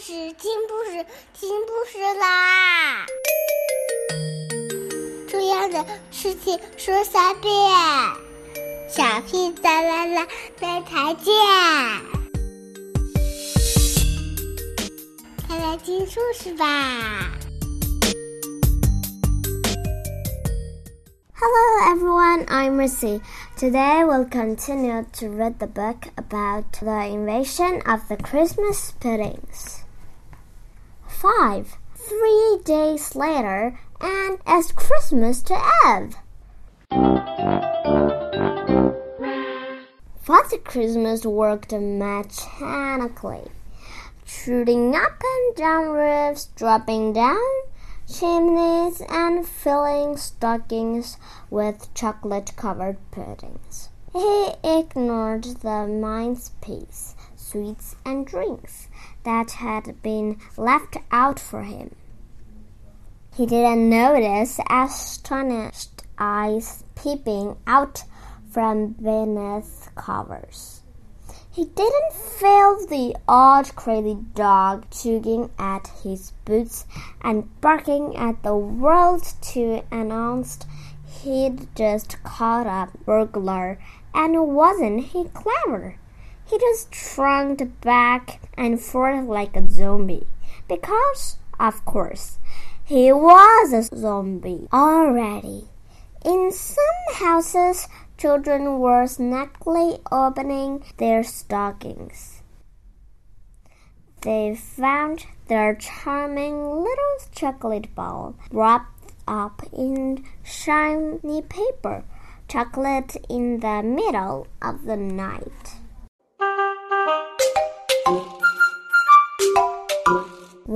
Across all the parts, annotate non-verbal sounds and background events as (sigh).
故事，听故事，听故事啦！重要的事情说三遍，小屁哒啦啦，明天见！快来听故事吧！Hello everyone, I'm Mercy. Today we'll continue to read the book about the invasion of the Christmas puddings. 5. Three days later, and it's Christmas to Eve. Father Christmas worked mechanically, shooting up and down roofs, dropping down chimneys and filling stockings with chocolate covered puddings. He ignored the mince pies, sweets, and drinks that had been left out for him. He didn't notice astonished eyes peeping out from beneath covers. He didn't feel the odd crazy dog tugging at his boots and barking at the world to announce he'd just caught a burglar and wasn't he clever? He just trunked back and forth like a zombie because, of course, he was a zombie already. In some houses, Children were snugly opening their stockings. They found their charming little chocolate ball wrapped up in shiny paper, chocolate in the middle of the night.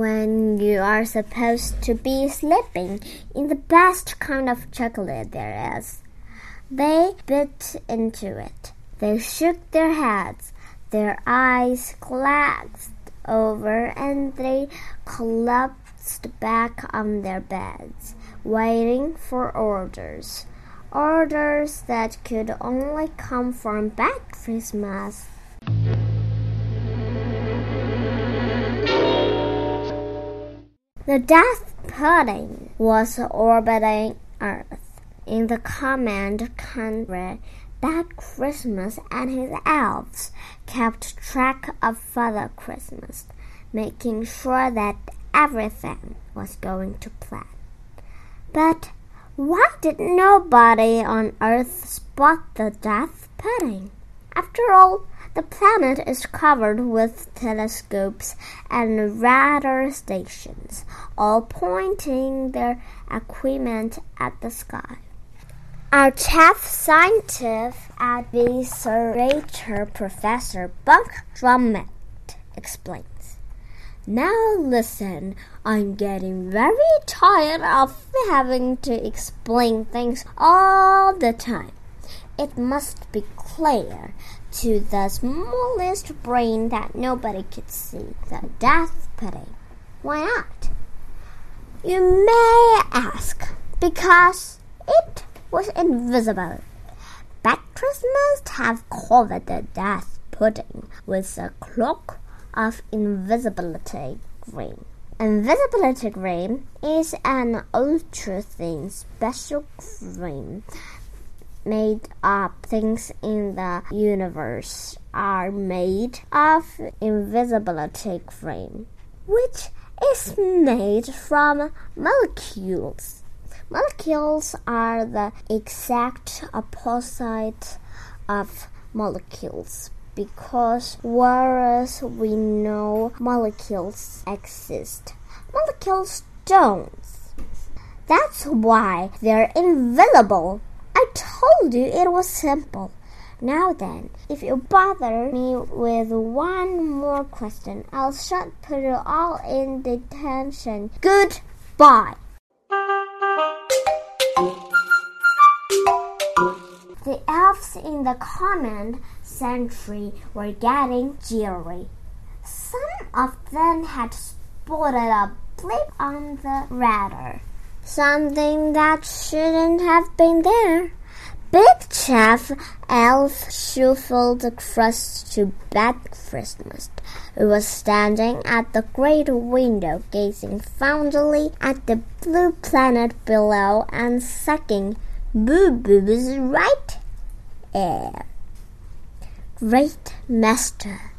When you are supposed to be sleeping in the best kind of chocolate there is. They bit into it. They shook their heads. Their eyes glassed over and they collapsed back on their beds, waiting for orders. Orders that could only come from Bad Christmas. The death pudding was orbiting Earth in the command country Bad Christmas and his elves kept track of Father Christmas, making sure that everything was going to plan. But why did nobody on Earth spot the death pudding? After all, the planet is covered with telescopes and radar stations, all pointing their equipment at the sky. Our chief scientist researcher Professor Buck Drummond explains. Now listen, I'm getting very tired of having to explain things all the time. It must be clear to the smallest brain that nobody could see the death pudding. Why not? You may ask, because it was invisible. Backers must have covered the death pudding with a cloak of invisibility cream. Invisibility green is an ultra thin special cream made up things in the universe are made of invisibility cream, which is made from molecules Molecules are the exact opposite of molecules because whereas we know molecules exist, molecules don't. That's why they're invisible. I told you it was simple. Now then, if you bother me with one more question, I'll shut put you all in detention. Goodbye. The elves in the command century were getting jittery. Some of them had spotted a blip on the radar, something that shouldn't have been there. Big Chief Elf shuffled across to Christmas, who was standing at the great window gazing fondly at the blue planet below and sucking Boo Boo's right ear. Great Master,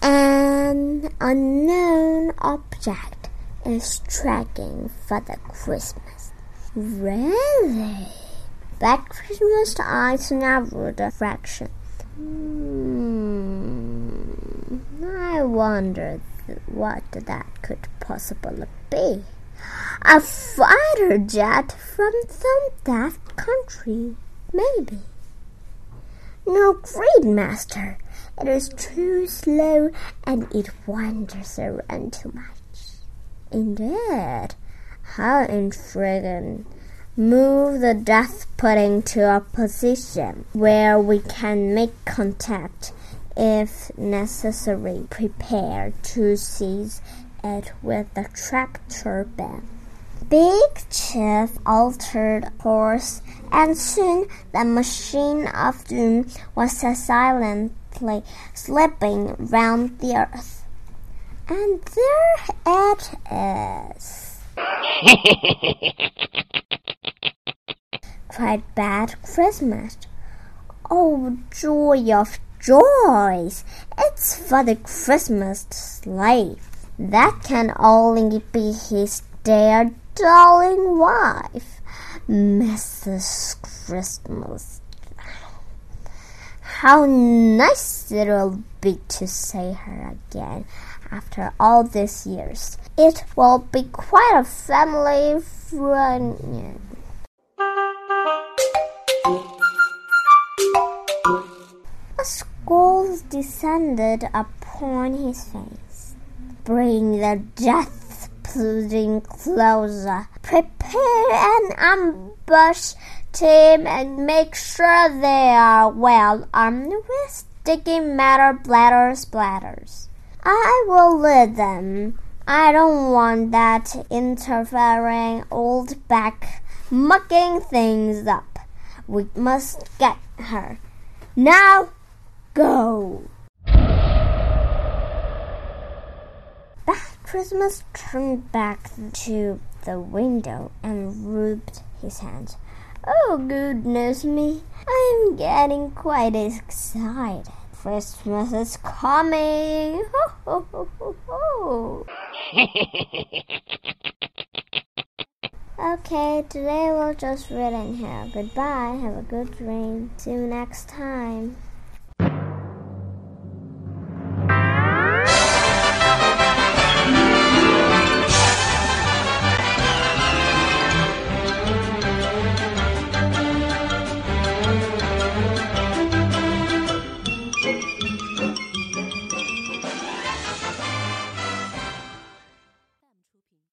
an unknown object is tracking Father Christmas. Really? Bad Christmas eyes narrowed a fraction. Hmm, I wonder what that could possibly be. A fighter jet from some daft country, maybe. No, great master, it is too slow and it wanders around too much. Indeed, how intriguing move the death pudding to a position where we can make contact if necessary. Prepare to seize it with the tractor beam big chef altered course and soon the machine of doom was silently slipping round the earth and there it is (laughs) cried Bad Christmas. Oh, joy of joys! It's Father Christmas' slave. That can only be his dear darling wife, Mrs. Christmas. How nice it will be to see her again after all these years. It will be quite a family reunion. A scowl descended upon his face. Bring the death pudding closer. Prepare an ambush team and make sure they are well armed with sticky matter bladders bladders. I will lead them. I don't want that interfering old back mucking things up. We must get her. Now, go! Bad Christmas turned back to the window and rubbed his hands. Oh, goodness me, I'm getting quite excited. Christmas is coming! Ho, ho, ho, ho. Okay, today we'll just read in here. Goodbye. Have a good dream. See you next time.